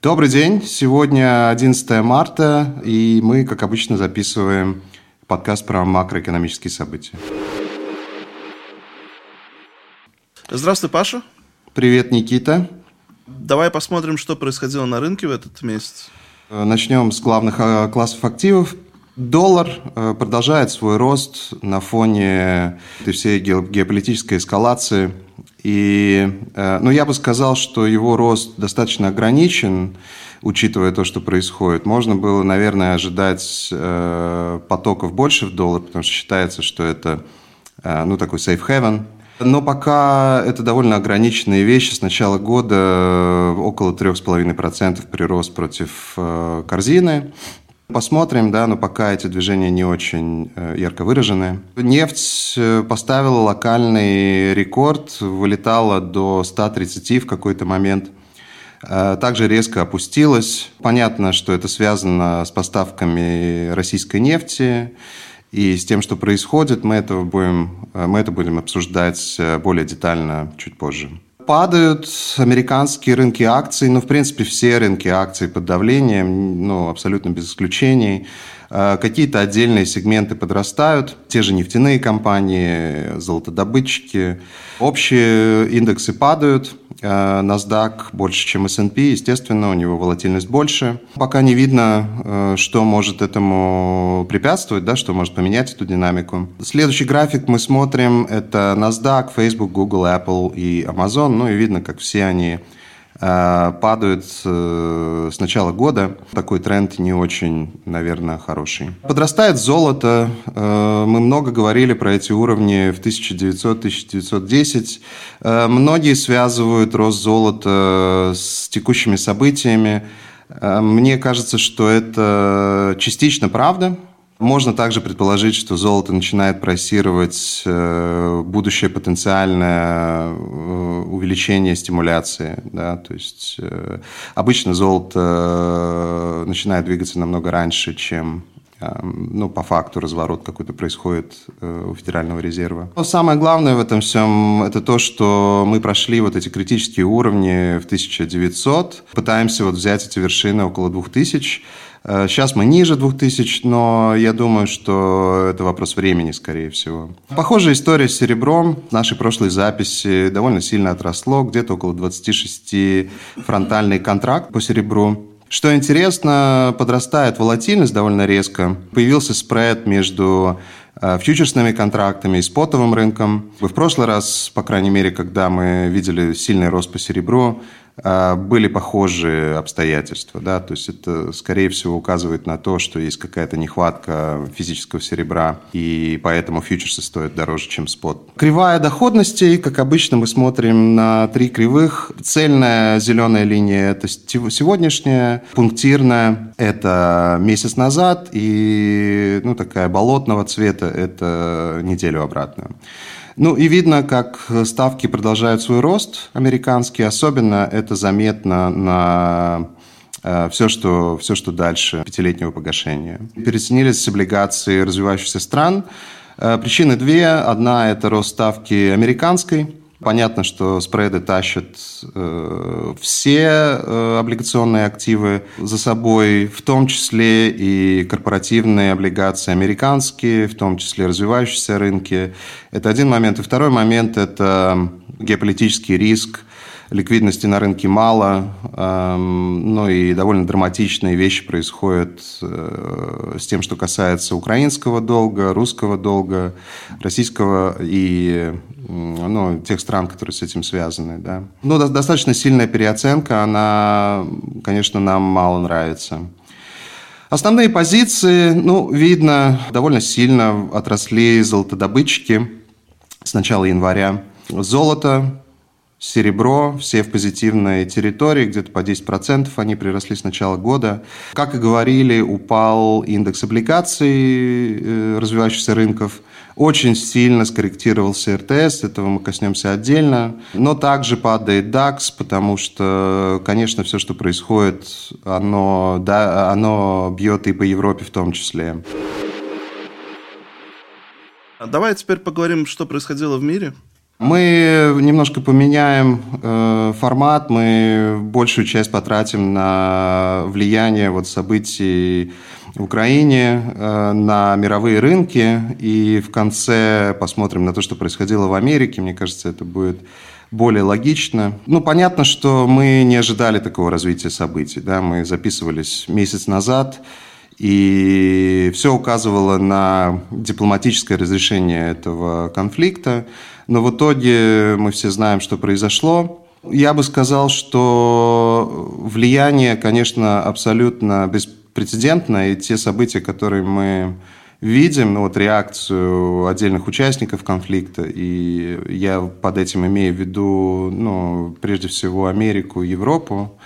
Добрый день. Сегодня 11 марта, и мы, как обычно, записываем подкаст про макроэкономические события. Здравствуй, Паша. Привет, Никита. Давай посмотрим, что происходило на рынке в этот месяц. Начнем с главных э, классов активов. Доллар э, продолжает свой рост на фоне этой всей геополитической эскалации – и, э, ну, я бы сказал, что его рост достаточно ограничен, учитывая то, что происходит. Можно было, наверное, ожидать э, потоков больше в доллар, потому что считается, что это, э, ну, такой safe haven. Но пока это довольно ограниченные вещи. С начала года около 3,5% прирост против корзины. Посмотрим, да, но пока эти движения не очень э, ярко выражены. Нефть э, поставила локальный рекорд, вылетала до 130 в какой-то момент. Э, также резко опустилась. Понятно, что это связано с поставками российской нефти и с тем, что происходит. Мы, это будем, мы это будем обсуждать более детально чуть позже падают американские рынки акций, ну, в принципе, все рынки акций под давлением, ну, абсолютно без исключений. Э, какие-то отдельные сегменты подрастают, те же нефтяные компании, золотодобытчики. Общие индексы падают, э, NASDAQ больше, чем S&P, естественно, у него волатильность больше. Пока не видно, э, что может этому препятствовать, да, что может поменять эту динамику. Следующий график мы смотрим, это NASDAQ, Facebook, Google, Apple и Amazon. Ну и видно, как все они падают э, с начала года. Такой тренд не очень, наверное, хороший. Подрастает золото. Э, мы много говорили про эти уровни в 1900-1910. Многие связывают рост золота с текущими событиями. Мне кажется, что это частично правда, можно также предположить, что золото начинает просировать э, будущее потенциальное э, увеличение стимуляции. Да? То есть э, обычно золото начинает двигаться намного раньше, чем ну, по факту разворот какой-то происходит у Федерального резерва. Но самое главное в этом всем – это то, что мы прошли вот эти критические уровни в 1900, пытаемся вот взять эти вершины около 2000, Сейчас мы ниже 2000, но я думаю, что это вопрос времени, скорее всего. Похожая история с серебром. В нашей прошлой записи довольно сильно отросло, где-то около 26 фронтальный контракт по серебру. Что интересно, подрастает волатильность довольно резко. Появился спред между э, фьючерсными контрактами и спотовым рынком. В прошлый раз, по крайней мере, когда мы видели сильный рост по серебру, были похожие обстоятельства. Да? То есть это, скорее всего, указывает на то, что есть какая-то нехватка физического серебра, и поэтому фьючерсы стоят дороже, чем спот. Кривая доходности, как обычно, мы смотрим на три кривых. Цельная зеленая линия – это сегодняшняя, пунктирная – это месяц назад, и ну, такая болотного цвета – это неделю обратную. Ну и видно, как ставки продолжают свой рост американские. Особенно это заметно на э, все, что, все, что дальше пятилетнего погашения. Переоценились облигации развивающихся стран. Э, причины две. Одна – это рост ставки американской, Понятно, что спреды тащат э, все э, облигационные активы за собой, в том числе и корпоративные облигации американские, в том числе развивающиеся рынки. Это один момент. И второй момент – это геополитический риск, ликвидности на рынке мало, эм, ну и довольно драматичные вещи происходят э, с тем, что касается украинского долга, русского долга, российского и ну, тех стран, которые с этим связаны. Да. Ну, достаточно сильная переоценка, она, конечно, нам мало нравится. Основные позиции, ну, видно, довольно сильно отросли золотодобытчики с начала января. Золото серебро, все в позитивной территории, где-то по 10% они приросли с начала года. Как и говорили, упал индекс облигаций э, развивающихся рынков, очень сильно скорректировался РТС, этого мы коснемся отдельно, но также падает DAX, потому что, конечно, все, что происходит, оно, да, оно бьет и по Европе в том числе. Давай теперь поговорим, что происходило в мире. Мы немножко поменяем э, формат, мы большую часть потратим на влияние вот событий в Украине э, на мировые рынки, и в конце посмотрим на то, что происходило в Америке. Мне кажется, это будет более логично. Ну, понятно, что мы не ожидали такого развития событий. Да? Мы записывались месяц назад, и все указывало на дипломатическое разрешение этого конфликта. Но в итоге мы все знаем, что произошло. Я бы сказал, что влияние, конечно, абсолютно беспрецедентное, и те события, которые мы видим, ну вот реакцию отдельных участников конфликта, и я под этим имею в виду, ну, прежде всего, Америку, Европу,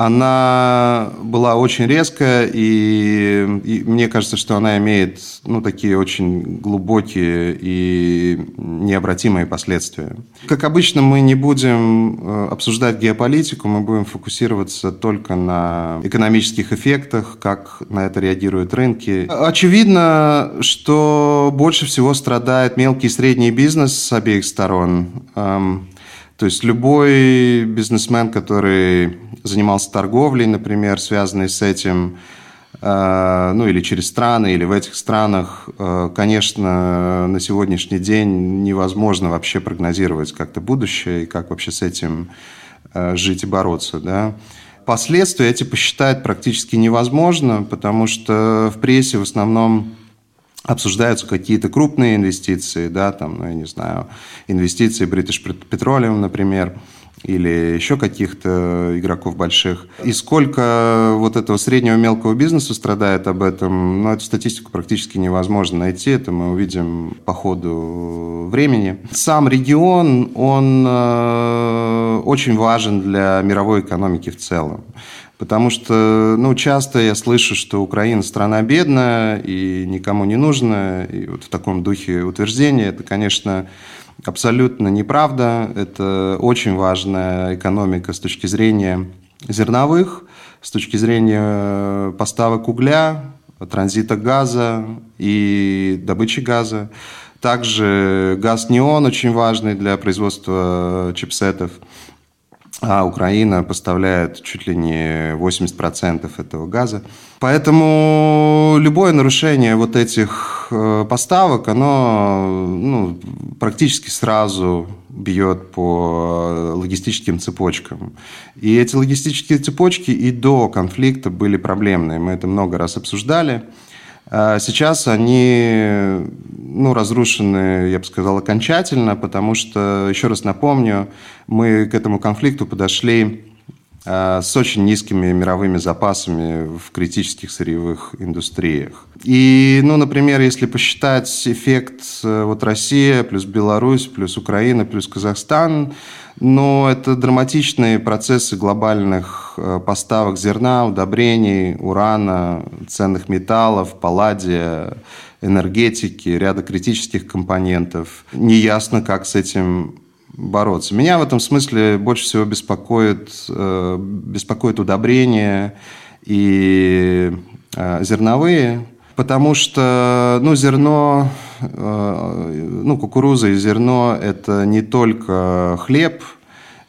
она была очень резкая, и, и мне кажется, что она имеет ну, такие очень глубокие и необратимые последствия. Как обычно, мы не будем э, обсуждать геополитику, мы будем фокусироваться только на экономических эффектах, как на это реагируют рынки. Очевидно, что больше всего страдает мелкий и средний бизнес с обеих сторон. То есть любой бизнесмен, который занимался торговлей, например, связанной с этим, э, ну или через страны, или в этих странах, э, конечно, на сегодняшний день невозможно вообще прогнозировать как-то будущее и как вообще с этим э, жить и бороться. Да? Последствия эти посчитать практически невозможно, потому что в прессе в основном обсуждаются какие-то крупные инвестиции, да, там, ну, я не знаю, инвестиции British Petroleum, например, или еще каких-то игроков больших. И сколько вот этого среднего мелкого бизнеса страдает об этом, ну, эту статистику практически невозможно найти, это мы увидим по ходу времени. Сам регион, он э, очень важен для мировой экономики в целом. Потому что, ну, часто я слышу, что Украина страна бедная и никому не нужна. И вот в таком духе утверждения это, конечно, абсолютно неправда. Это очень важная экономика с точки зрения зерновых, с точки зрения поставок угля, транзита газа и добычи газа. Также газ неон очень важный для производства чипсетов а Украина поставляет чуть ли не 80% этого газа. Поэтому любое нарушение вот этих э, поставок, оно ну, практически сразу бьет по логистическим цепочкам. И эти логистические цепочки и до конфликта были проблемные. Мы это много раз обсуждали. А сейчас они ну, разрушены, я бы сказал, окончательно, потому что, еще раз напомню, мы к этому конфликту подошли а, с очень низкими мировыми запасами в критических сырьевых индустриях. И, ну, например, если посчитать эффект э, вот Россия плюс Беларусь плюс Украина плюс Казахстан, ну, это драматичные процессы глобальных э, поставок зерна, удобрений, урана, ценных металлов, палладия, энергетики, ряда критических компонентов. Неясно, как с этим бороться. Меня в этом смысле больше всего беспокоит, э, беспокоит удобрения и э, зерновые, потому что ну, зерно, э, ну, кукуруза и зерно – это не только хлеб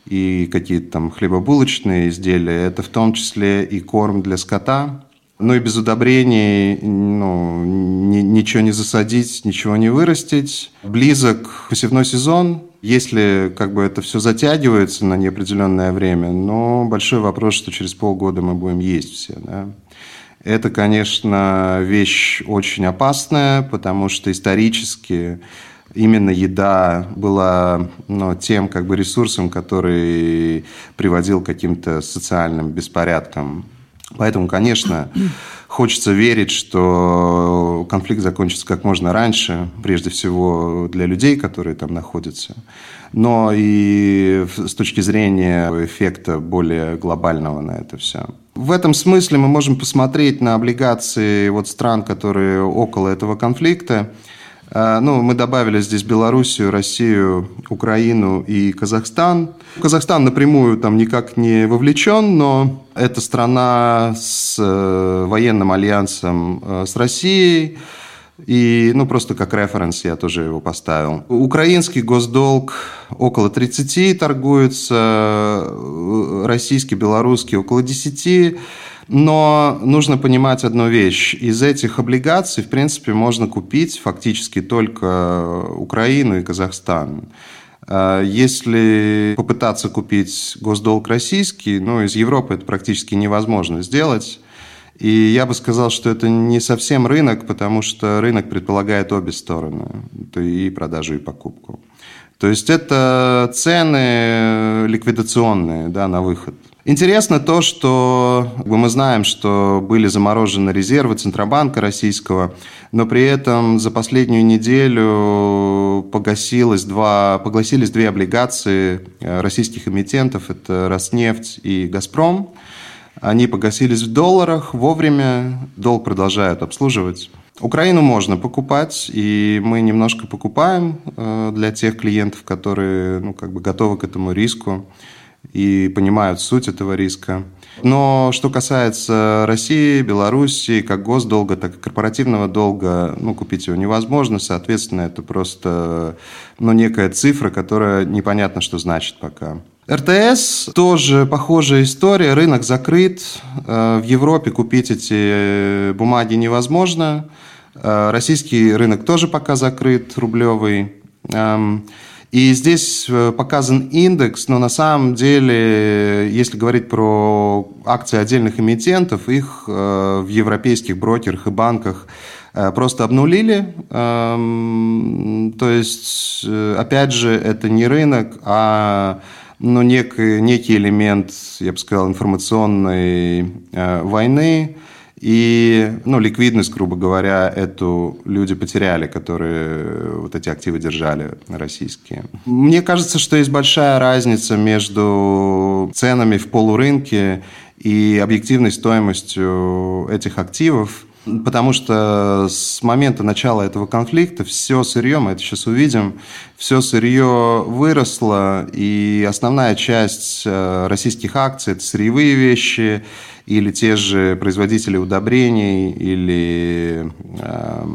и какие-то там хлебобулочные изделия, это в том числе и корм для скота, ну и без удобрений ну, ни, ничего не засадить, ничего не вырастить. Близок посевной сезон, Если как бы это все затягивается на неопределенное время, но большой вопрос, что через полгода мы будем есть все. Да? Это, конечно, вещь очень опасная, потому что исторически именно еда была ну, тем как бы ресурсом, который приводил к каким-то социальным беспорядкам. Поэтому, конечно, Хочется верить, что конфликт закончится как можно раньше, прежде всего для людей, которые там находятся, но и с точки зрения эффекта более глобального на это все. В этом смысле мы можем посмотреть на облигации вот стран, которые около этого конфликта, а, ну, мы добавили здесь Белоруссию, Россию, Украину и Казахстан. Казахстан напрямую там никак не вовлечен, но это страна с э, военным альянсом э, с Россией. И, ну, просто как референс я тоже его поставил. Украинский госдолг около 30 торгуется, э, российский, белорусский около 10. Но нужно понимать одну вещь. Из этих облигаций, в принципе, можно купить фактически только Украину и Казахстан. А если попытаться купить госдолг российский, ну, из Европы это практически невозможно сделать. И я бы сказал, что это не совсем рынок, потому что рынок предполагает обе стороны, и продажу, и покупку. То есть это цены ликвидационные да, на выход. Интересно то, что мы знаем, что были заморожены резервы Центробанка российского, но при этом за последнюю неделю погасилось два, погасились две облигации э, российских эмитентов, это Роснефть и Газпром. Они погасились в долларах вовремя, долг продолжают обслуживать. Украину можно покупать, и мы немножко покупаем э, для тех клиентов, которые ну, как бы готовы к этому риску и понимают суть этого риска. Но что касается России, Белоруссии, как госдолга, так и корпоративного долга, ну, купить его невозможно. Соответственно, это просто ну, некая цифра, которая непонятно, что значит пока. РТС тоже похожая история. Рынок закрыт. Э, в Европе купить эти бумаги невозможно. Э, российский рынок тоже пока закрыт, рублевый. Эм, и здесь э, показан индекс, но на самом деле, если говорить про акции отдельных эмитентов, их э, в европейских брокерах и банках э, просто обнулили. Эм, то есть, опять же, это не рынок, а ну, некий, некий элемент, я бы сказал, информационной войны, и ну, ликвидность, грубо говоря, эту люди потеряли, которые вот эти активы держали российские. Мне кажется, что есть большая разница между ценами в полурынке и объективной стоимостью этих активов. Потому что с момента начала этого конфликта все сырье, мы это сейчас увидим, все сырье выросло, и основная часть э, российских акций – это сырьевые вещи, или те же производители удобрений, или э,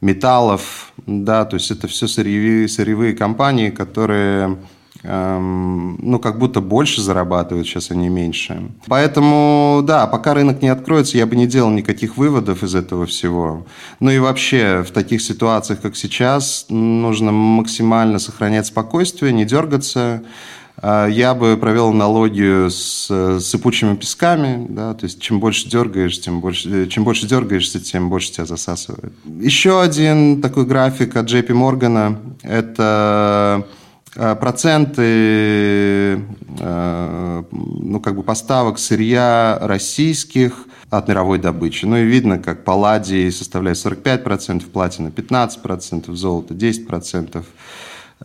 металлов, да, то есть это все сырьевые, сырьевые компании, которые ну, как будто больше зарабатывают, сейчас они меньше. Поэтому, да, пока рынок не откроется, я бы не делал никаких выводов из этого всего. Ну и вообще, в таких ситуациях, как сейчас, нужно максимально сохранять спокойствие, не дергаться, а, я бы провел аналогию с сыпучими песками, да, то есть чем больше дергаешь, тем больше, чем больше дергаешься, тем больше тебя засасывает. Еще один такой график от JP Morgan – это проценты а, ну, как бы поставок сырья российских от мировой добычи. Ну и видно, как палладий составляет 45%, платина 15%, золото 10%.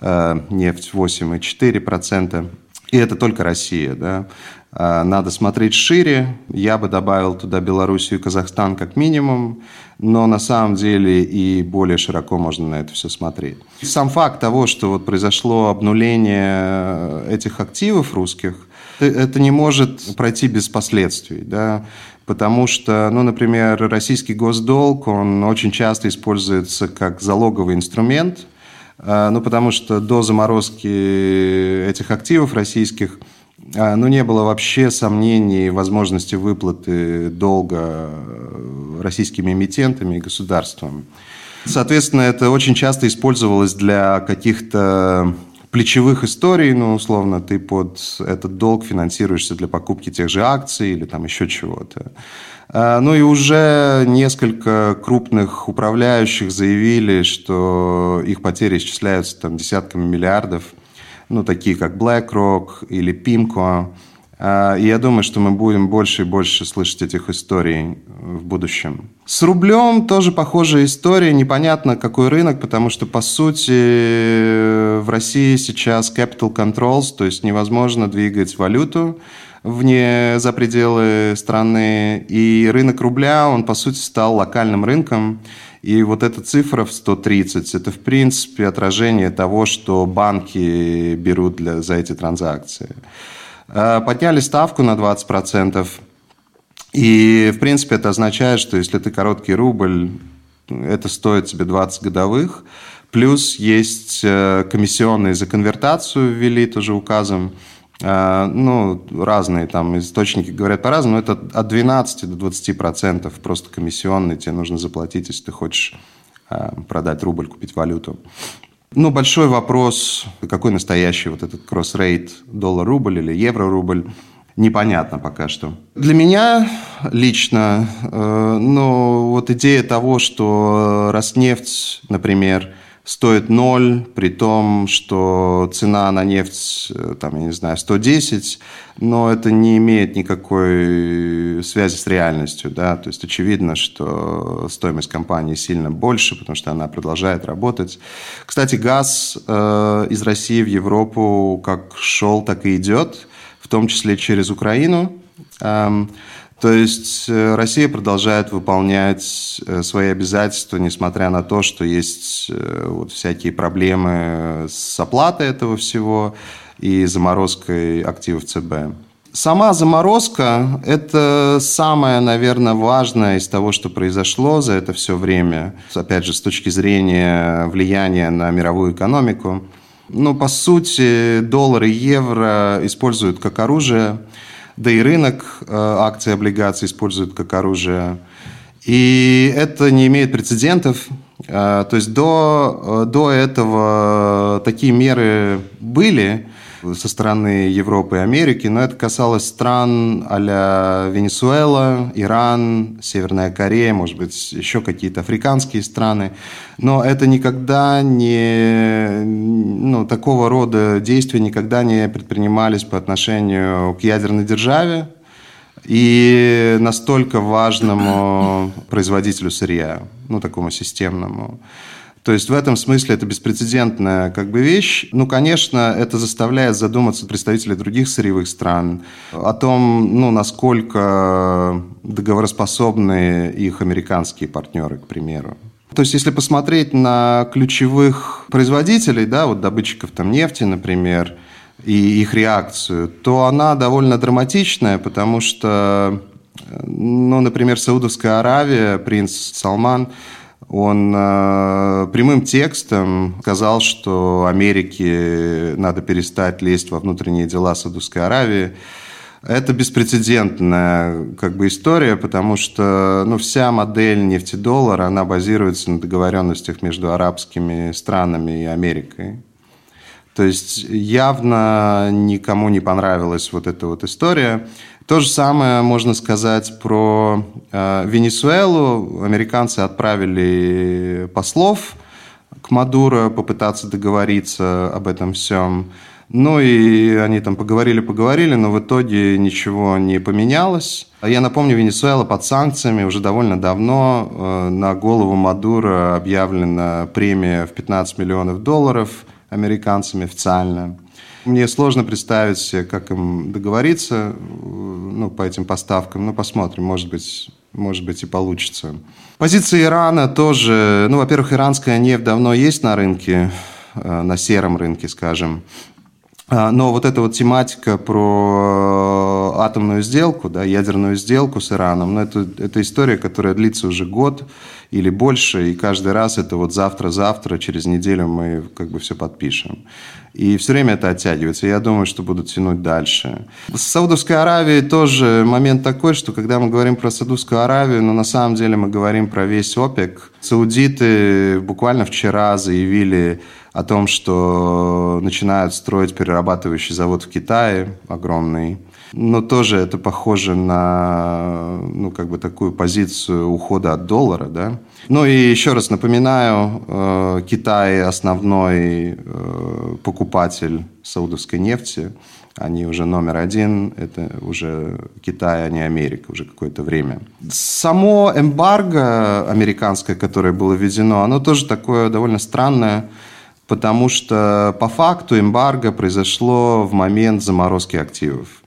Э, нефть 8,4%. И это только Россия. Да? Э, надо смотреть шире. Я бы добавил туда Белоруссию и Казахстан как минимум, но на самом деле и более широко можно на это все смотреть. Сам факт того, что вот произошло обнуление этих активов русских, это не может пройти без последствий. Да? Потому что, ну, например, российский госдолг, он очень часто используется как залоговый инструмент – ну, потому что до заморозки этих активов российских ну, не было вообще сомнений в возможности выплаты долга российскими эмитентами и государством. Соответственно, это очень часто использовалось для каких-то плечевых историй, ну, условно, ты под этот долг финансируешься для покупки тех же акций или там еще чего-то. А, ну и уже несколько крупных управляющих заявили, что их потери исчисляются там десятками миллиардов, ну, такие как BlackRock или PIMCO. А, и я думаю, что мы будем больше и больше слышать этих историй в будущем. С рублем тоже похожая история. Непонятно, какой рынок, потому что, по сути, в России сейчас capital controls, то есть невозможно двигать валюту вне за пределы страны. И рынок рубля, он, по сути, стал локальным рынком. И вот эта цифра в 130, это, в принципе, отражение того, что банки берут для, за эти транзакции. Э, подняли ставку на 20%. И, в принципе, это означает, что если ты короткий рубль, это стоит тебе 20 годовых. Плюс есть э, комиссионные за конвертацию ввели тоже указом. Э, ну, разные там источники говорят по-разному, но это от 12 до 20 процентов просто комиссионные тебе нужно заплатить, если ты хочешь продать рубль, купить валюту. Ну, большой вопрос, какой настоящий вот этот кросс-рейт доллар-рубль или евро-рубль, непонятно пока что. Для меня лично, э, ну, вот идея того, что Роснефть, например, стоит ноль, при том, что цена на нефть, э, там, я не знаю, 110, но это не имеет никакой связи с реальностью, да, то есть очевидно, что стоимость компании сильно больше, потому что она продолжает работать. Кстати, газ э, из России в Европу как шел, так и идет, в том числе через Украину. Эм, то есть э, Россия продолжает выполнять э, свои обязательства, несмотря на то, что есть э, вот всякие проблемы с оплатой этого всего и заморозкой активов ЦБ. Сама заморозка – это самое, наверное, важное из того, что произошло за это все время. Опять же, с точки зрения влияния на мировую экономику. Ну, по сути, доллар и евро используют как оружие – да и рынок э, акций и облигаций используют как оружие. И это не имеет прецедентов. Э, то есть до, э, до этого такие меры были, со стороны Европы и Америки, но это касалось стран а Венесуэла, Иран, Северная Корея, может быть, еще какие-то африканские страны. Но это никогда не... Ну, такого рода действия никогда не предпринимались по отношению к ядерной державе и настолько важному производителю сырья, ну, такому системному. То есть в этом смысле это беспрецедентная как бы вещь. Ну, конечно, это заставляет задуматься представителей других сырьевых стран о том, ну, насколько договороспособны их американские партнеры, к примеру. То есть, если посмотреть на ключевых производителей, да, вот добытчиков там нефти, например, и их реакцию, то она довольно драматичная, потому что, ну, например, Саудовская Аравия, принц Салман – он э, прямым текстом сказал, что Америке надо перестать лезть во внутренние дела Саудовской Аравии. Это беспрецедентная как бы история, потому что ну, вся модель нефтедоллара, она базируется на договоренностях между арабскими странами и Америкой. То есть явно никому не понравилась вот эта вот история. То же самое можно сказать про э, Венесуэлу. Американцы отправили послов к Мадуро попытаться договориться об этом всем. Ну и они там поговорили-поговорили, но в итоге ничего не поменялось. Я напомню, Венесуэла под санкциями уже довольно давно. Э, на голову Мадуро объявлена премия в 15 миллионов долларов американцами официально. Мне сложно представить себе, как им договориться ну, по этим поставкам. Ну, посмотрим, может быть, может быть и получится. Позиция Ирана тоже... Ну, во-первых, иранская нефть давно есть на рынке, э, на сером рынке, скажем. А, но вот эта вот тематика про атомную сделку, да, ядерную сделку с Ираном, ну, это, это история, которая длится уже год. Или больше, и каждый раз это вот завтра-завтра, через неделю мы как бы все подпишем. И все время это оттягивается. Я думаю, что будут тянуть дальше. С Саудовской Аравией тоже момент такой, что когда мы говорим про Саудовскую Аравию, ну, на самом деле мы говорим про весь ОПЕК. Саудиты буквально вчера заявили о том, что начинают строить перерабатывающий завод в Китае огромный. Но тоже это похоже на ну, как бы такую позицию ухода от доллара, да. Ну и еще раз напоминаю, э, Китай основной э, покупатель саудовской нефти. Они уже номер один, это уже Китай, а не Америка уже какое-то время. Само эмбарго американское, которое было введено, оно тоже такое довольно странное, потому что по факту эмбарго произошло в момент заморозки активов.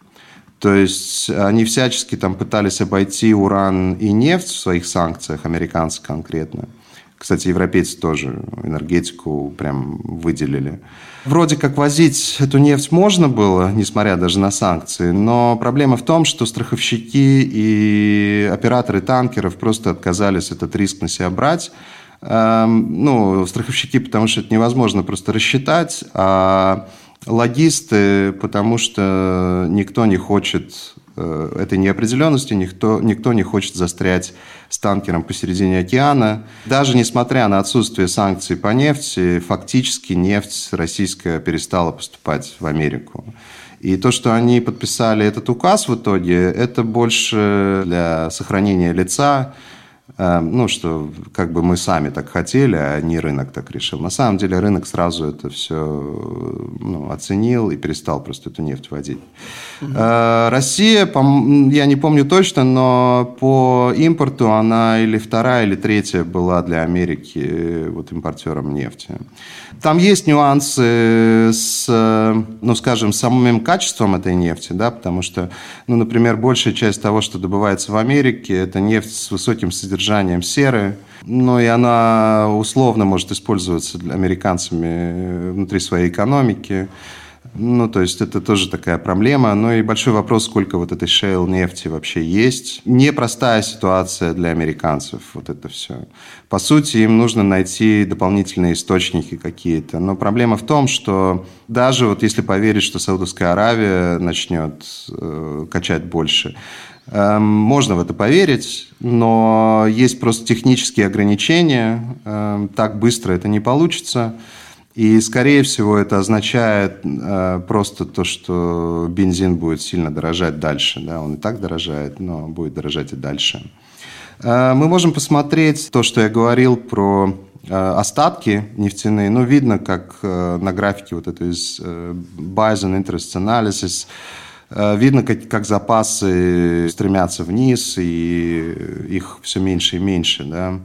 То есть они всячески там пытались обойти уран и нефть в своих санкциях, американцы конкретно. Кстати, европейцы тоже энергетику прям выделили. Вроде как возить эту нефть можно было, несмотря даже на санкции, но проблема в том, что страховщики и операторы танкеров просто отказались этот риск на себя брать. Эм, ну, страховщики, потому что это невозможно просто рассчитать, а логисты, потому что никто не хочет э, этой неопределенности, никто, никто не хочет застрять с танкером посередине океана. Даже несмотря на отсутствие санкций по нефти, фактически нефть российская перестала поступать в Америку. И то, что они подписали этот указ в итоге, это больше для сохранения лица, ну, что как бы мы сами так хотели, а не рынок так решил. На самом деле рынок сразу это все ну, оценил и перестал просто эту нефть вводить. Угу. Россия, я не помню точно, но по импорту она или вторая, или третья была для Америки э, вот импортером нефти. Там есть нюансы с, ну, скажем, самым качеством этой нефти, да, потому что, ну, например, большая часть того, что добывается в Америке, это нефть с высоким содержанием серы, ну, и она условно может использоваться американцами внутри своей экономики. Ну, то есть это тоже такая проблема. Ну и большой вопрос, сколько вот этой шейл нефти вообще есть. Непростая ситуация для американцев, вот это все. По сути, им нужно найти дополнительные источники какие-то. Но проблема в том, что даже вот если поверить, что Саудовская Аравия начнет э, качать больше, э, можно в это поверить, но есть просто технические ограничения. Э, так быстро это не получится. И, скорее всего, это означает э, просто то, что бензин будет сильно дорожать дальше. Да? Он и так дорожает, но будет дорожать и дальше. Э, мы можем посмотреть то, что я говорил про э, остатки нефтяные. Ну, видно, как на графике вот это из э, Bison Interest Analysis Видно, как, как запасы стремятся вниз, и их все меньше и меньше, да?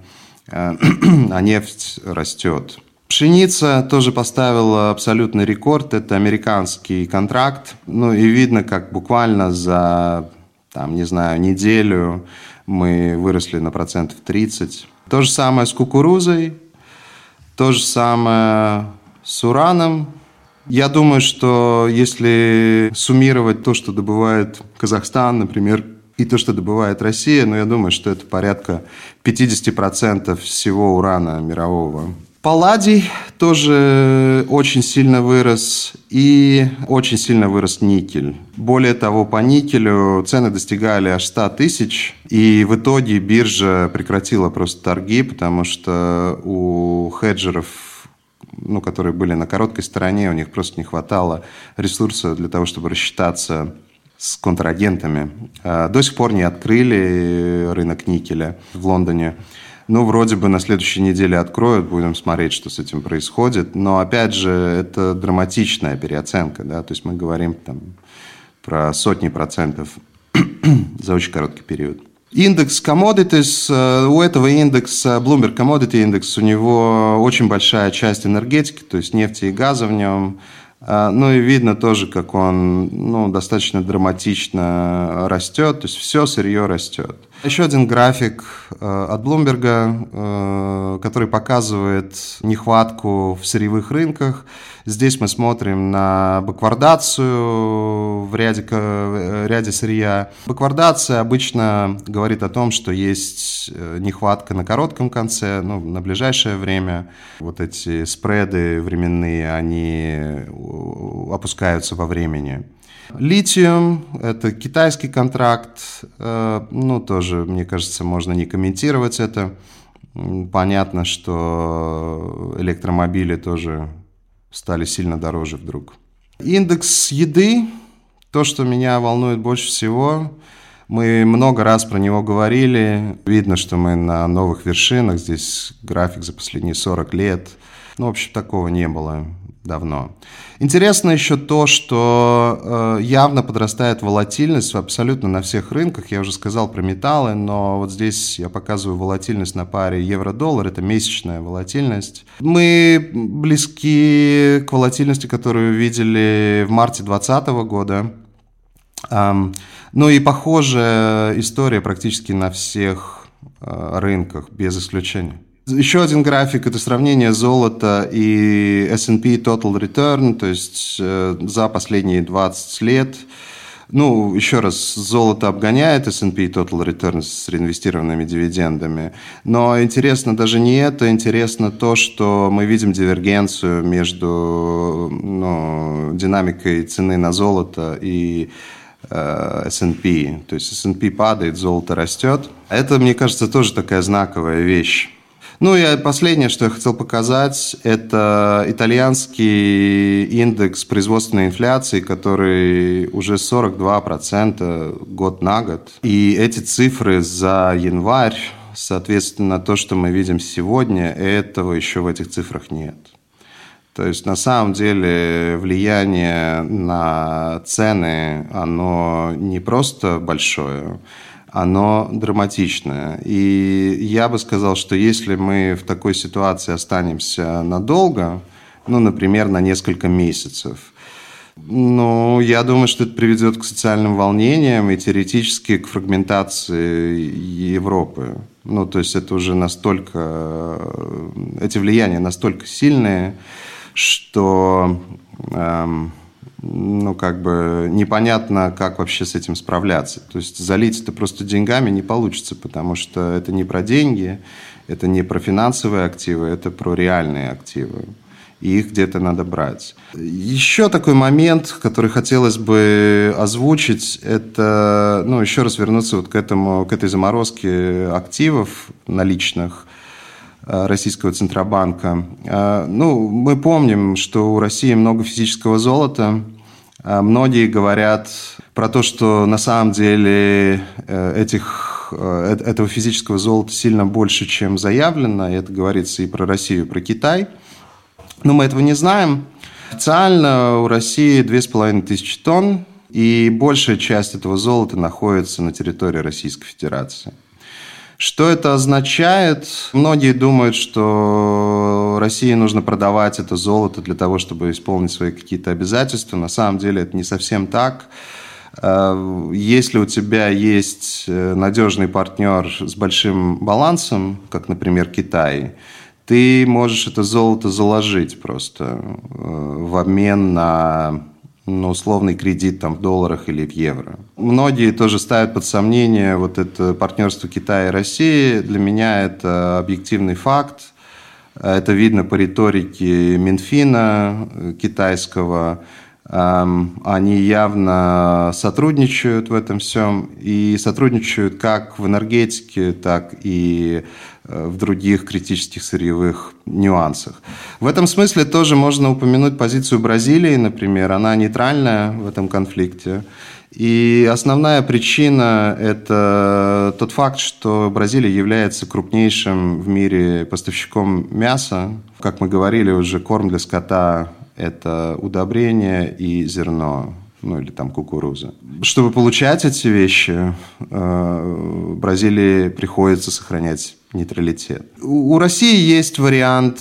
Э, а нефть растет. Пшеница тоже поставила абсолютный рекорд. Это американский контракт. Ну и видно, как буквально за, там, не знаю, неделю мы выросли на процентов 30. То же самое с кукурузой, то же самое с ураном. Я думаю, что если суммировать то, что добывает Казахстан, например, и то, что добывает Россия, ну, я думаю, что это порядка 50% всего урана мирового. Палладий тоже очень сильно вырос, и очень сильно вырос никель. Более того, по никелю цены достигали аж 100 тысяч, и в итоге биржа прекратила просто торги, потому что у хеджеров ну, которые были на короткой стороне, у них просто не хватало ресурсов для того, чтобы рассчитаться с контрагентами. А, до сих пор не открыли рынок никеля в Лондоне. Ну, вроде бы на следующей неделе откроют, будем смотреть, что с этим происходит. Но, опять же, это драматичная переоценка, да, то есть мы говорим там про сотни процентов за очень короткий период. Индекс commodities, э, у этого индекса, Bloomberg Commodity Index, у него очень большая часть энергетики, то есть нефти и газа в нем. А, ну и видно тоже, как он ну, достаточно драматично растет, то есть все сырье растет. Еще один график э, от Блумберга, э, который показывает нехватку в сырьевых рынках. Здесь мы смотрим на баквардацию в ряде, в ряде сырья. Баквардация обычно говорит о том, что есть нехватка на коротком конце, ну, на ближайшее время. Вот эти спреды временные, они опускаются во времени. Литиум – это китайский контракт. Ну, тоже, мне кажется, можно не комментировать это. Понятно, что электромобили тоже стали сильно дороже вдруг. Индекс еды, то, что меня волнует больше всего, мы много раз про него говорили. Видно, что мы на новых вершинах. Здесь график за последние 40 лет. Ну, в общем, такого не было давно. Интересно еще то, что э, явно подрастает волатильность абсолютно на всех рынках. Я уже сказал про металлы, но вот здесь я показываю волатильность на паре евро-доллар. Это месячная волатильность. Мы близки к волатильности, которую видели в марте 2020 года. Эм, ну и похожая история практически на всех э, рынках, без исключения. Еще один график – это сравнение золота и S&P Total Return, то есть э, за последние 20 лет. Ну, еще раз, золото обгоняет S&P Total Return с реинвестированными дивидендами. Но интересно даже не это, интересно то, что мы видим дивергенцию между ну, динамикой цены на золото и э, S&P. То есть S&P падает, золото растет. Это, мне кажется, тоже такая знаковая вещь. Ну и последнее, что я хотел показать, это итальянский индекс производственной инфляции, который уже 42% год на год. И эти цифры за январь, соответственно, то, что мы видим сегодня, этого еще в этих цифрах нет. То есть на самом деле влияние на цены, оно не просто большое, оно драматичное. И я бы сказал, что если мы в такой ситуации останемся надолго, ну, например, на несколько месяцев, ну, я думаю, что это приведет к социальным волнениям и теоретически к фрагментации Европы. Ну, то есть это уже настолько... Эти влияния настолько сильные, что... Эм, ну, как бы непонятно, как вообще с этим справляться. То есть залить это просто деньгами не получится, потому что это не про деньги, это не про финансовые активы, это про реальные активы. И их где-то надо брать. Еще такой момент, который хотелось бы озвучить, это, ну, еще раз вернуться вот к этому, к этой заморозке активов наличных э, российского Центробанка. Э, ну, мы помним, что у России много физического золота, многие говорят про то, что на самом деле э, этих, э, этого физического золота сильно больше, чем заявлено. И это говорится и про Россию, и про Китай. Но мы этого не знаем. Официально у России 2500 тонн, и большая часть этого золота находится на территории Российской Федерации. Что это означает? Многие думают, что России нужно продавать это золото для того, чтобы исполнить свои какие-то обязательства. На самом деле это не совсем так. Э, если у тебя есть э, надежный партнер с большим балансом, как, например, Китай, ты можешь это золото заложить просто э, в обмен на ну, условный кредит там, в долларах или в евро. Многие тоже ставят под сомнение вот это партнерство Китая и России. Для меня это объективный факт. Это видно по риторике Минфина китайского. Они явно сотрудничают в этом всем и сотрудничают как в энергетике, так и в других критических сырьевых нюансах. В этом смысле тоже можно упомянуть позицию Бразилии, например. Она нейтральная в этом конфликте. И основная причина – это тот факт, что Бразилия является крупнейшим в мире поставщиком мяса. Как мы говорили уже, корм для скота это удобрение и зерно, ну или там кукуруза. Чтобы получать эти вещи, э, Бразилии приходится сохранять нейтралитет. У России есть вариант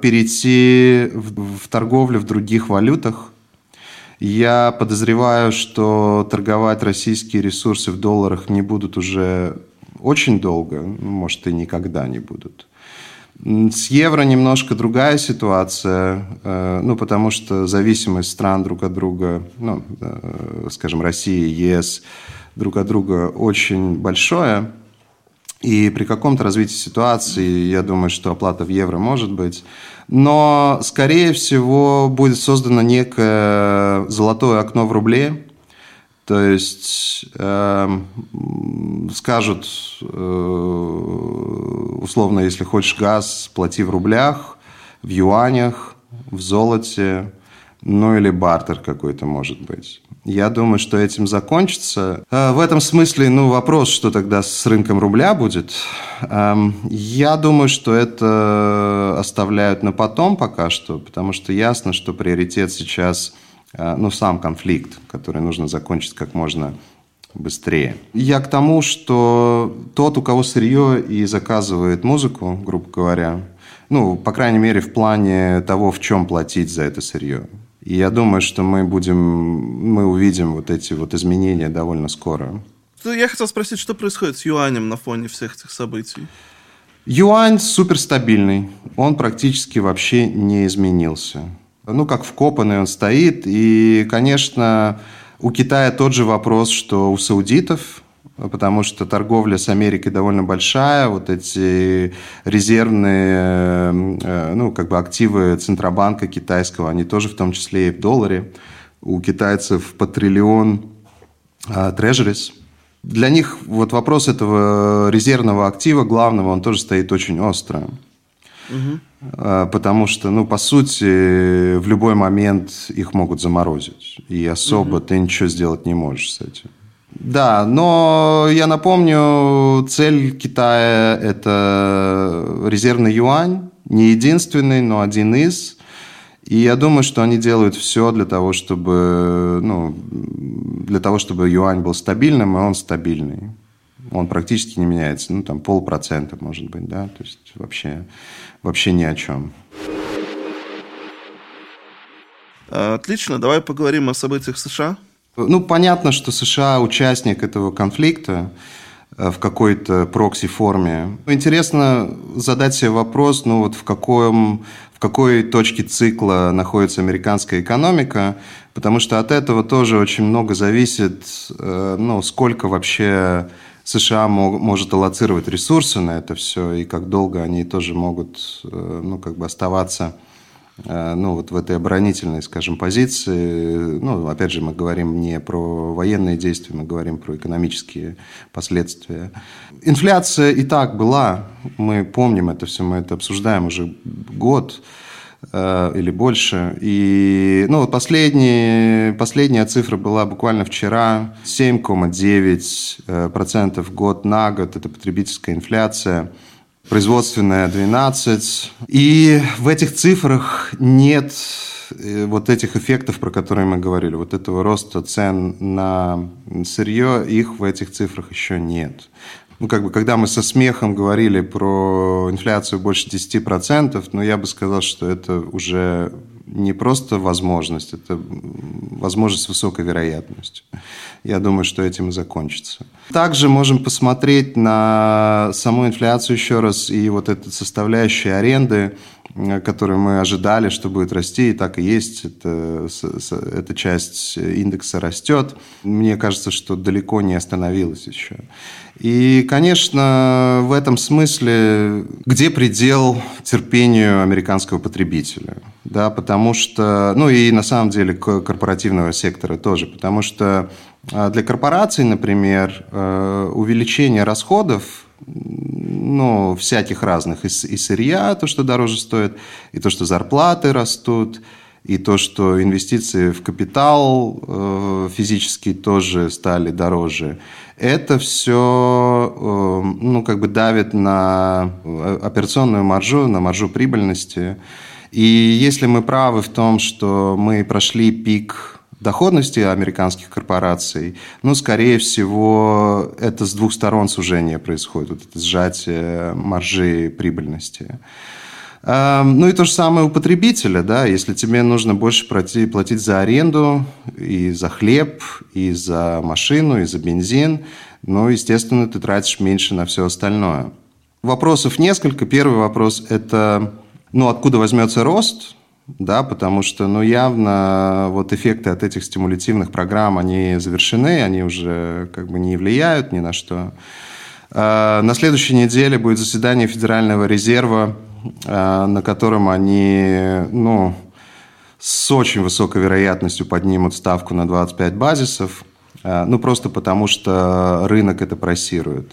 перейти в, в торговлю в других валютах. Я подозреваю, что торговать российские ресурсы в долларах не будут уже очень долго, может и никогда не будут. С евро немножко другая ситуация, э, ну, потому что зависимость стран друг от друга, ну, э, скажем, Россия, ЕС, друг от друга очень большое. И при каком-то развитии ситуации, я думаю, что оплата в евро может быть. Но, скорее всего, будет создано некое золотое окно в рубле, то есть э, скажут, э, условно, если хочешь газ, плати в рублях, в юанях, в золоте, ну или бартер какой-то может быть. Я думаю, что этим закончится. Э, в этом смысле, ну, вопрос, что тогда с рынком рубля будет. Эм, я думаю, что это оставляют на потом пока что, потому что ясно, что приоритет сейчас – ну, сам конфликт, который нужно закончить как можно быстрее. Я к тому, что тот, у кого сырье и заказывает музыку, грубо говоря, ну, по крайней мере, в плане того, в чем платить за это сырье. И я думаю, что мы будем, мы увидим вот эти вот изменения довольно скоро. Я хотел спросить, что происходит с юанем на фоне всех этих событий? Юань суперстабильный. Он практически вообще не изменился ну, как вкопанный он стоит. И, конечно, у Китая тот же вопрос, что у саудитов, потому что торговля с Америкой довольно большая, вот эти резервные, э, ну, как бы активы Центробанка китайского, они тоже в том числе и в долларе. У китайцев по триллион трежерис. Для них вот вопрос этого резервного актива главного, он тоже стоит очень остро. Угу. Потому что, ну, по сути, в любой момент их могут заморозить. И особо угу. ты ничего сделать не можешь с этим. Да, но я напомню, цель Китая – это резервный юань, не единственный, но один из. И я думаю, что они делают все для того, чтобы, ну, для того, чтобы юань был стабильным, и он стабильный. Он практически не меняется, ну, там полпроцента, может быть, да, то есть вообще вообще ни о чем. Отлично, давай поговорим о событиях США. Ну, понятно, что США участник этого конфликта э, в какой-то прокси-форме. Интересно задать себе вопрос, ну вот в, каком, в какой точке цикла находится американская экономика, потому что от этого тоже очень много зависит, э, ну, сколько вообще США мог, может аллоцировать ресурсы на это все, и как долго они тоже могут э, ну, как бы оставаться э, ну, вот в этой оборонительной, скажем, позиции. Ну, опять же, мы говорим не про военные действия, мы говорим про экономические последствия. Инфляция и так была, мы помним это все, мы это обсуждаем уже год. Э, или больше. И ну, вот последняя, цифра была буквально вчера. 7,9% э, год на год. Это потребительская инфляция. Производственная 12. И в этих цифрах нет э, вот этих эффектов, про которые мы говорили, вот этого роста цен на сырье, их в этих цифрах еще нет ну, как бы, когда мы со смехом говорили про инфляцию больше 10%, но ну, я бы сказал, что это уже не просто возможность, это возможность с высокой вероятностью. Я думаю, что этим и закончится. Также можем посмотреть на саму инфляцию еще раз и вот эту составляющую аренды, которую мы ожидали, что будет расти, и так и есть. Это, эта часть индекса растет. Мне кажется, что далеко не остановилась еще. И, конечно, в этом смысле, где предел терпению американского потребителя? Да, потому что, ну и на самом деле корпоративного сектора тоже, потому что а, для корпораций, например, э, увеличение расходов ну, всяких разных, и, сырья, то, что дороже стоит, и то, что зарплаты растут, и то, что инвестиции в капитал э, физически тоже стали дороже, это все э, ну, как бы давит на э, операционную маржу, на маржу прибыльности. И если мы правы в том, что мы прошли пик доходности американских корпораций, ну, скорее всего, это с двух сторон сужение происходит, вот это сжатие маржи прибыльности. Эм, ну и то же самое у потребителя, да, если тебе нужно больше платить за аренду, и за хлеб, и за машину, и за бензин, ну, естественно, ты тратишь меньше на все остальное. Вопросов несколько. Первый вопрос – это, ну, откуда возьмется рост, да, потому что, ну, явно вот эффекты от этих стимулятивных программ, они завершены, они уже как бы не влияют ни на что. А, на следующей неделе будет заседание Федерального резерва, на котором они, ну, с очень высокой вероятностью поднимут ставку на 25 базисов. А, ну, просто потому что рынок это просирует.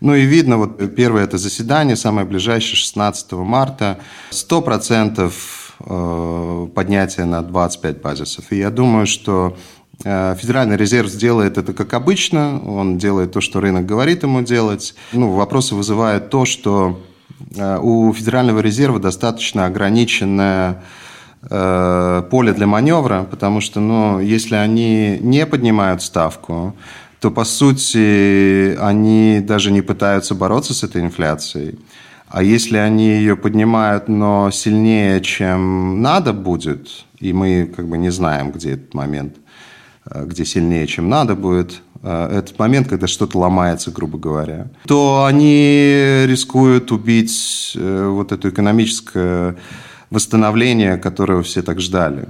Ну и видно, вот первое это заседание, самое ближайшее, 16 марта, 100% э, поднятия на 25 базисов. И я думаю, что э, Федеральный резерв сделает это как обычно, он делает то, что рынок говорит ему делать. Ну, вопросы вызывает то, что э, у Федерального резерва достаточно ограниченная Э, поле для маневра, потому что, ну, если они не поднимают ставку, то, по сути, они даже не пытаются бороться с этой инфляцией. А если они ее поднимают, но сильнее, чем надо будет, и мы как бы не знаем, где этот момент, э, где сильнее, чем надо будет, э, этот момент, когда что-то ломается, грубо говоря, то они рискуют убить вот эту экономическую восстановления, которого все так ждали.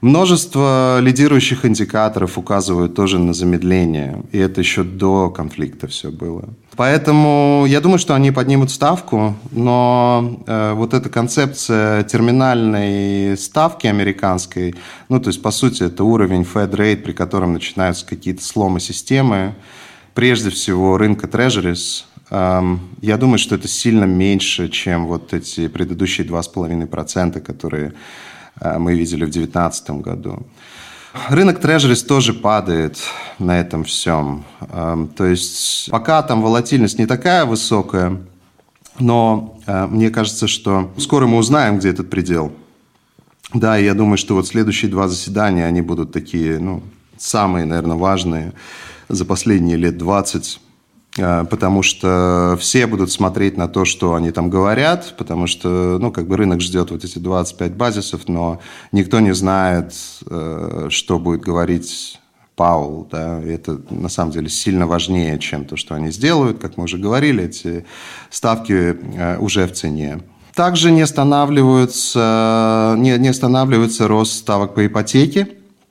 Множество лидирующих индикаторов указывают тоже на замедление, и это еще до конфликта все было. Поэтому я думаю, что они поднимут ставку, но э, вот эта концепция терминальной ставки американской, ну то есть по сути это уровень Fed Rate, при котором начинаются какие-то сломы системы, прежде всего рынка Treasuries, я думаю, что это сильно меньше, чем вот эти предыдущие 2,5%, которые мы видели в 2019 году. Рынок трежерис тоже падает на этом всем. То есть пока там волатильность не такая высокая, но а, мне кажется, что скоро мы узнаем, где этот предел. Да, и я думаю, что вот следующие два заседания, они будут такие, ну, самые, наверное, важные за последние лет 20 а, потому что все будут смотреть на то, что они там говорят, потому что, ну, как бы рынок ждет вот эти 25 базисов, но никто не знает, э, что будет говорить Паул, да, и это на самом деле сильно важнее, чем то, что они сделают, как мы уже говорили, эти ставки э, уже в цене. Также не останавливаются, не, не останавливается рост ставок по ипотеке,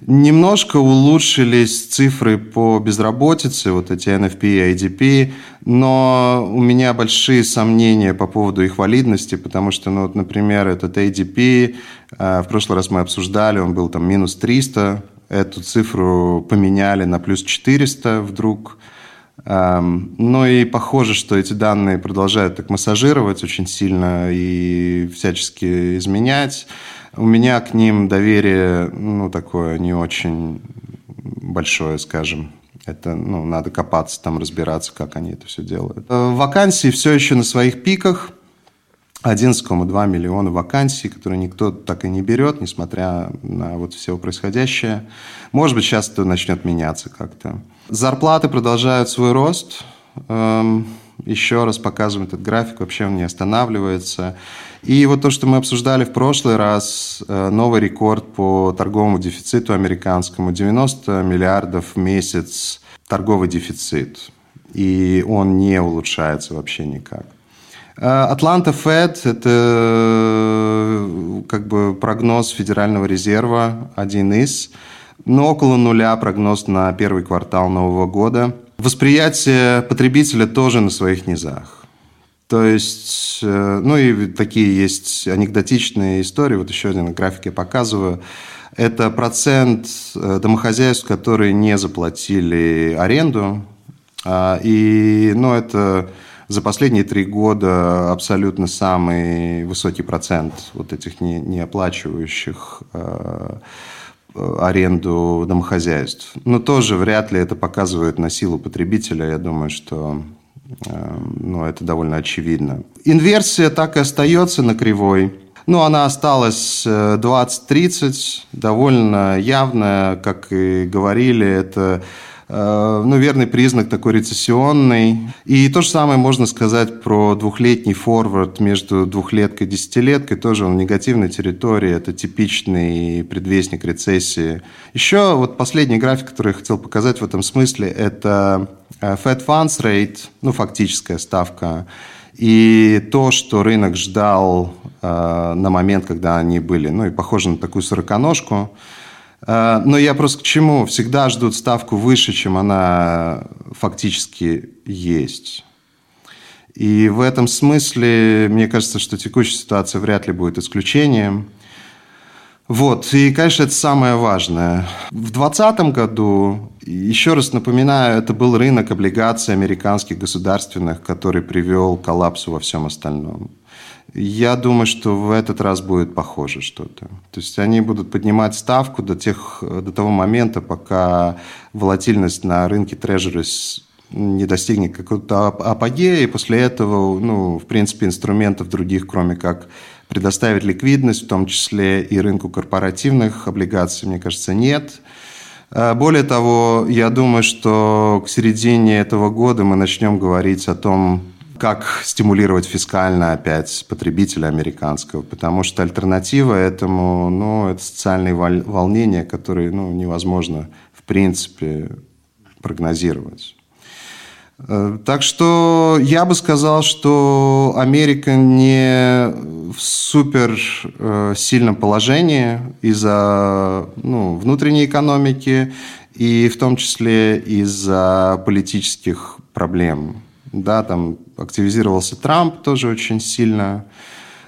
Немножко улучшились цифры по безработице, вот эти NFP и IDP, но у меня большие сомнения по поводу их валидности, потому что, ну, вот, например, этот ADP, э, в прошлый раз мы обсуждали, он был там минус 300, эту цифру поменяли на плюс 400 вдруг. Эм, ну и похоже, что эти данные продолжают так массажировать очень сильно и всячески изменять. У меня к ним доверие, ну, такое не очень большое, скажем. Это, ну, надо копаться, там разбираться, как они это все делают. Э, вакансии все еще на своих пиках. 11,2 миллиона вакансий, которые никто так и не берет, несмотря на вот все происходящее. Может быть, сейчас это начнет меняться как-то. Зарплаты продолжают свой рост. Эм, еще раз показываем этот график, вообще он не останавливается. И вот то, что мы обсуждали в прошлый раз, э, новый рекорд по торговому дефициту американскому, 90 миллиардов в месяц торговый дефицит. И он не улучшается вообще никак. Э, Атланта Фед – это э, как бы прогноз Федерального резерва, один из, но около нуля прогноз на первый квартал нового года. Восприятие потребителя тоже на своих низах. То есть, э, ну и такие есть анекдотичные истории. Вот еще один график я показываю. Это процент домохозяйств, которые не заплатили аренду. А, и, ну, это за последние три года абсолютно самый высокий процент вот этих не, не оплачивающих э, аренду домохозяйств. Но тоже вряд ли это показывает на силу потребителя. Я думаю, что Эм, ну, это довольно очевидно. Инверсия так и остается на кривой. Ну, она осталась 20-30, э, довольно явная, как и говорили, это Э, ну, верный признак такой рецессионный. И то же самое можно сказать про двухлетний форвард между двухлеткой и десятилеткой. Тоже он в негативной территории. Это типичный предвестник рецессии. Еще вот последний график, который я хотел показать в этом смысле, это э, Fed Funds Rate, ну, фактическая ставка. И то, что рынок ждал э, на момент, когда они были, ну, и похоже на такую сороконожку, Э, но я просто к чему? Всегда ждут ставку выше, чем она фактически есть. И в этом смысле, мне кажется, что текущая ситуация вряд ли будет исключением. Вот, и, конечно, это самое важное. В 2020 году, еще раз напоминаю, это был рынок облигаций американских государственных, который привел к коллапсу во всем остальном. Я думаю, что в этот раз будет похоже что-то. То есть они будут поднимать ставку до, тех, до того момента, пока волатильность на рынке трежерис не достигнет какого-то апогея, и после этого, ну, в принципе, инструментов других, кроме как предоставить ликвидность, в том числе и рынку корпоративных облигаций, мне кажется, нет. А, более того, я думаю, что к середине этого года мы начнем говорить о том, как стимулировать фискально опять потребителя американского, потому что альтернатива этому, ну, это социальные волнения, которые, ну, невозможно, в принципе, прогнозировать. Э, так что я бы сказал, что Америка не в супер э, сильном положении из-за ну, внутренней экономики и в том числе из-за политических проблем. Да, там активизировался Трамп тоже очень сильно.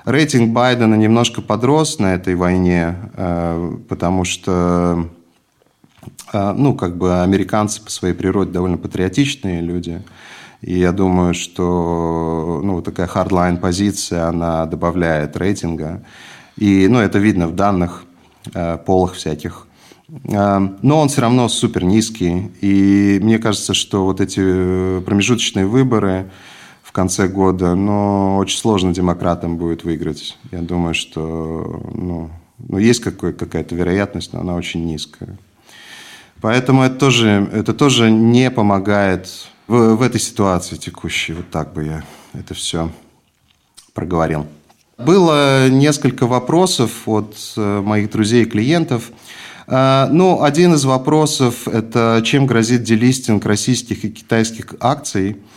Рейтинг Байдена немножко подрос на этой войне, э, потому что, э, ну, как бы американцы по своей природе довольно патриотичные люди. И я думаю, что ну, такая hardline позиция, она добавляет рейтинга. И ну, это видно в данных э, полах всяких. Но он все равно супер низкий. И мне кажется, что вот эти промежуточные выборы, конце года, но очень сложно демократам будет выиграть. Я думаю, что ну, ну, есть какой, какая-то вероятность, но она очень низкая. Поэтому это тоже, это тоже не помогает в, в этой ситуации текущей. Вот так бы я это все проговорил. Было несколько вопросов от э, моих друзей и клиентов. Э, ну, один из вопросов – это чем грозит делистинг российских и китайских акций –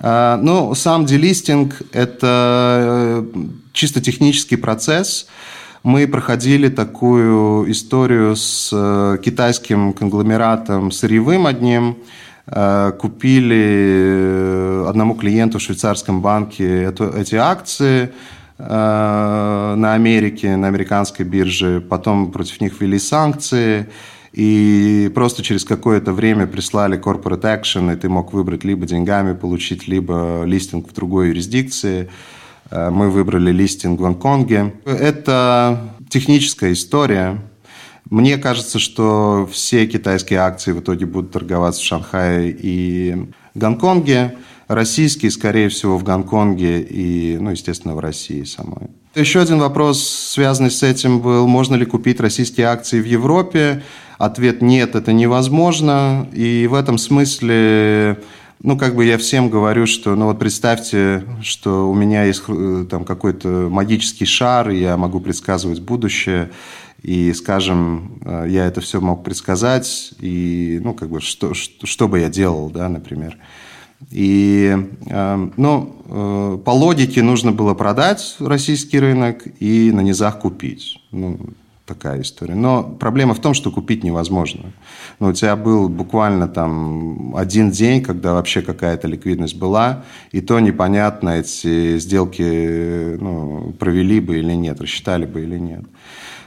а, ну, сам делистинг – это э, чисто технический процесс. Мы проходили такую историю с э, китайским конгломератом сырьевым одним, э, купили одному клиенту в швейцарском банке эти акции на Америке, на американской бирже, потом против них ввели санкции – и просто через какое-то время прислали corporate action, и ты мог выбрать либо деньгами получить, либо листинг в другой юрисдикции. Э, мы выбрали листинг в Гонконге. Это техническая история. Мне кажется, что все китайские акции в итоге будут торговаться в Шанхае и Гонконге. Российские, скорее всего, в Гонконге и, ну, естественно, в России самой. Еще один вопрос, связанный с этим, был, можно ли купить российские акции в Европе. Ответ нет, это невозможно. И в этом смысле ну, как бы я всем говорю, что, ну, вот представьте, что у меня есть э, там какой-то магический шар, и я могу предсказывать будущее, и, скажем, э, я это все мог предсказать, и, ну, как бы, что, что, что бы я делал, да, например. И, э, ну, по логике нужно было продать российский рынок и на низах купить. Ну, такая история. Но проблема в том, что купить невозможно. Ну, у тебя был буквально там один день, когда вообще какая-то ликвидность была, и то непонятно, эти сделки ну, провели бы или нет, рассчитали бы или нет.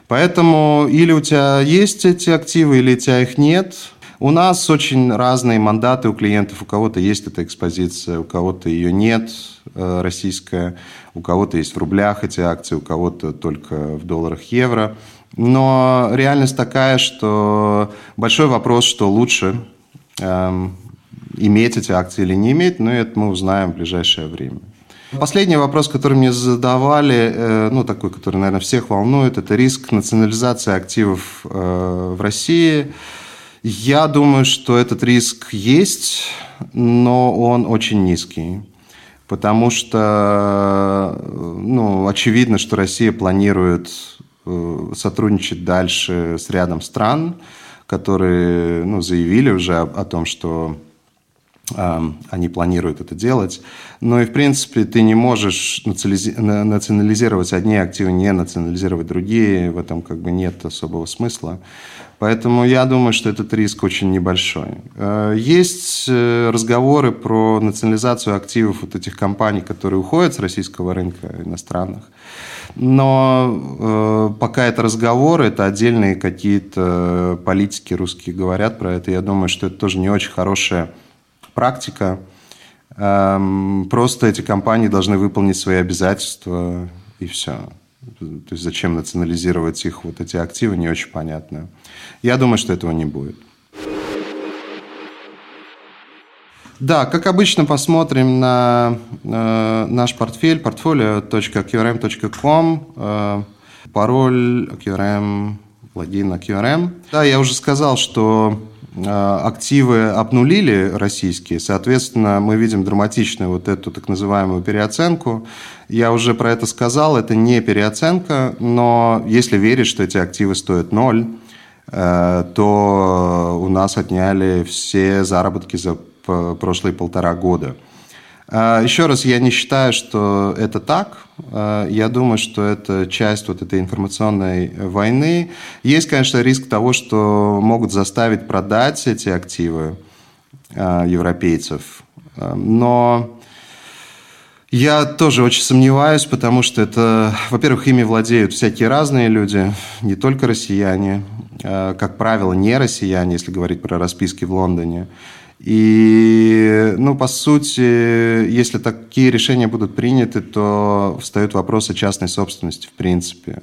Поэтому или у тебя есть эти активы, или у тебя их нет. У нас очень разные мандаты у клиентов. У кого-то есть эта экспозиция, у кого-то ее нет, э, российская. У кого-то есть в рублях эти акции, у кого-то только в долларах евро. Но реальность такая, что большой вопрос, что лучше эм, иметь эти акции или не иметь, но это мы узнаем в ближайшее время. Последний вопрос, который мне задавали, э, ну такой, который, наверное, всех волнует, это риск национализации активов э, в России. Я думаю, что этот риск есть, но он очень низкий. Потому что, ну, очевидно, что Россия планирует э, сотрудничать дальше с рядом стран, которые ну, заявили уже о, о том, что они планируют это делать. Но и, в принципе, ты не можешь национализировать одни активы, не национализировать другие. В этом как бы нет особого смысла. Поэтому я думаю, что этот риск очень небольшой. Э, есть э, разговоры про национализацию активов вот этих компаний, которые уходят с российского рынка иностранных. Но э, пока это разговоры, это отдельные какие-то политики русские говорят про это. Я думаю, что это тоже не очень хорошая практика. Эм, просто эти компании должны выполнить свои обязательства, и все. То есть зачем национализировать их вот эти активы, не очень понятно. Я думаю, что этого не будет. Да, как обычно, посмотрим на э, наш портфель, portfolio.qrm.com, э, пароль QRM, логин на QRM. Да, я уже сказал, что Э, активы обнулили российские, соответственно, мы видим драматичную вот эту так называемую переоценку. Я уже про это сказал, это не переоценка, но если верить, что эти активы стоят ноль, то у нас отняли все заработки за прошлые полтора года – а, Еще раз, я не считаю, что это так. Я думаю, что это часть вот этой информационной войны. Есть, конечно, риск того, что могут заставить продать эти активы европейцев. Но я тоже очень сомневаюсь, потому что это, во-первых, ими владеют всякие разные люди, не только россияне, как правило, не россияне, если говорить про расписки в Лондоне. И, ну, по сути, если такие решения будут приняты, то встают вопросы частной собственности, в принципе.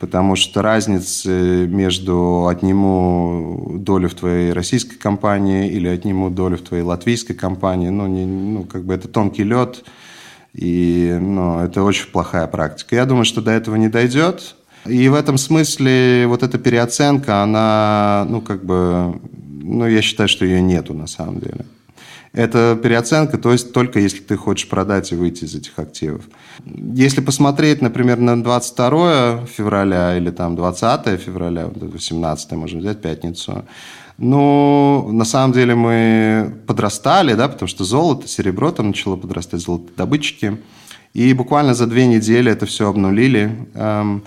Потому что разницы между отниму долю в твоей российской компании или отниму долю в твоей латвийской компании, ну, не, ну как бы это тонкий лед, и ну, это очень плохая практика. Я думаю, что до этого не дойдет. И в этом смысле вот эта переоценка, она, ну, как бы ну, я считаю, что ее нету на самом деле. Это переоценка, то есть только если ты хочешь продать и выйти из этих активов. Если посмотреть, например, на 22 февраля или там 20 февраля, 18 можно взять пятницу, ну, на самом деле мы подрастали, да, потому что золото, серебро там начало подрастать, золотодобытчики. И буквально за две недели это все обнулили. Эм,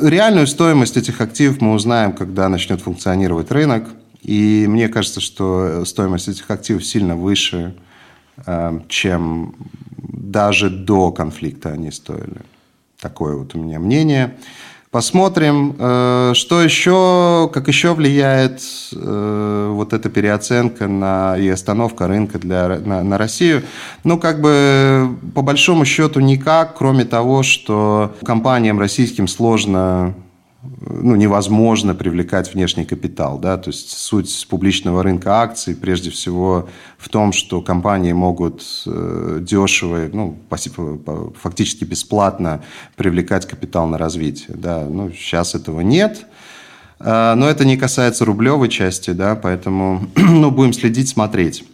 реальную стоимость этих активов мы узнаем, когда начнет функционировать рынок. И мне кажется, что стоимость этих активов сильно выше, э, чем даже до конфликта они стоили. Такое вот у меня мнение. Посмотрим, э, что еще, как еще влияет э, вот эта переоценка на, и остановка рынка для, на, на Россию. Ну, как бы, по большому счету, никак, кроме того, что компаниям российским сложно ну, невозможно привлекать внешний капитал. Да? То есть суть публичного рынка акций прежде всего в том, что компании могут э, дешево, ну, фактически бесплатно привлекать капитал на развитие. Да? Ну, сейчас этого нет. Э, но это не касается рублевой части, да, поэтому ну, будем следить, смотреть.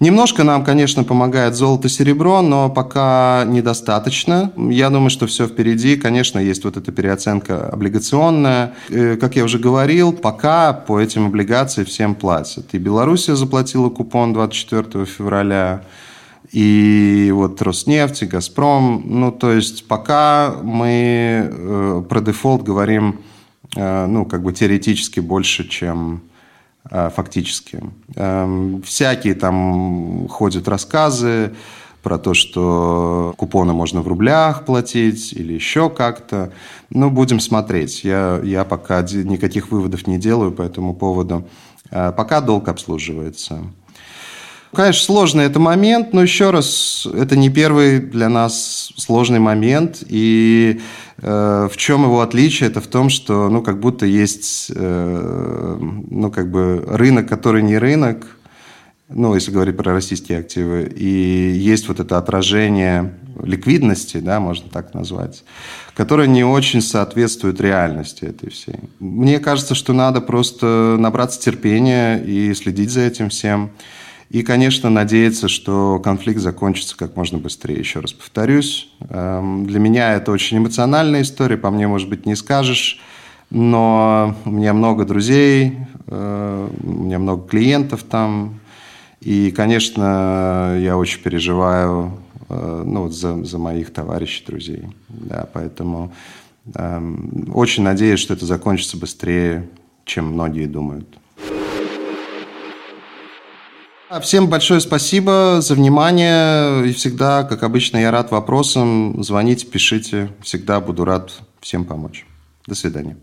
Немножко нам, конечно, помогает золото-серебро, но пока недостаточно. Я думаю, что все впереди. Конечно, есть вот эта переоценка облигационная. Э, как я уже говорил, пока по этим облигациям всем платят. И Белоруссия заплатила купон 24 февраля, и вот Роснефть, и Газпром. Ну, то есть пока мы э, про дефолт говорим, э, ну, как бы теоретически больше, чем фактически. Эм, всякие там ходят рассказы про то, что купоны можно в рублях платить или еще как-то. Ну, будем смотреть. Я, я пока никаких выводов не делаю по этому поводу. Э, пока долг обслуживается. Конечно, сложный это момент, но еще раз, это не первый для нас сложный момент. И э, в чем его отличие? Это в том, что, ну, как будто есть, э, ну, как бы рынок, который не рынок, ну, если говорить про российские активы, и есть вот это отражение ликвидности, да, можно так назвать, которое не очень соответствует реальности этой всей. Мне кажется, что надо просто набраться терпения и следить за этим всем. И, конечно, надеяться, что конфликт закончится как можно быстрее. Еще раз повторюсь, эм, для меня это очень эмоциональная история, по мне, может быть, не скажешь, но у меня много друзей, э, у меня много клиентов там, и, конечно, я очень переживаю э, ну, вот за, за моих товарищей, друзей. Да, поэтому э, очень надеюсь, что это закончится быстрее, чем многие думают. Всем большое спасибо за внимание. И всегда, как обычно, я рад вопросам. Звоните, пишите. Всегда буду рад всем помочь. До свидания.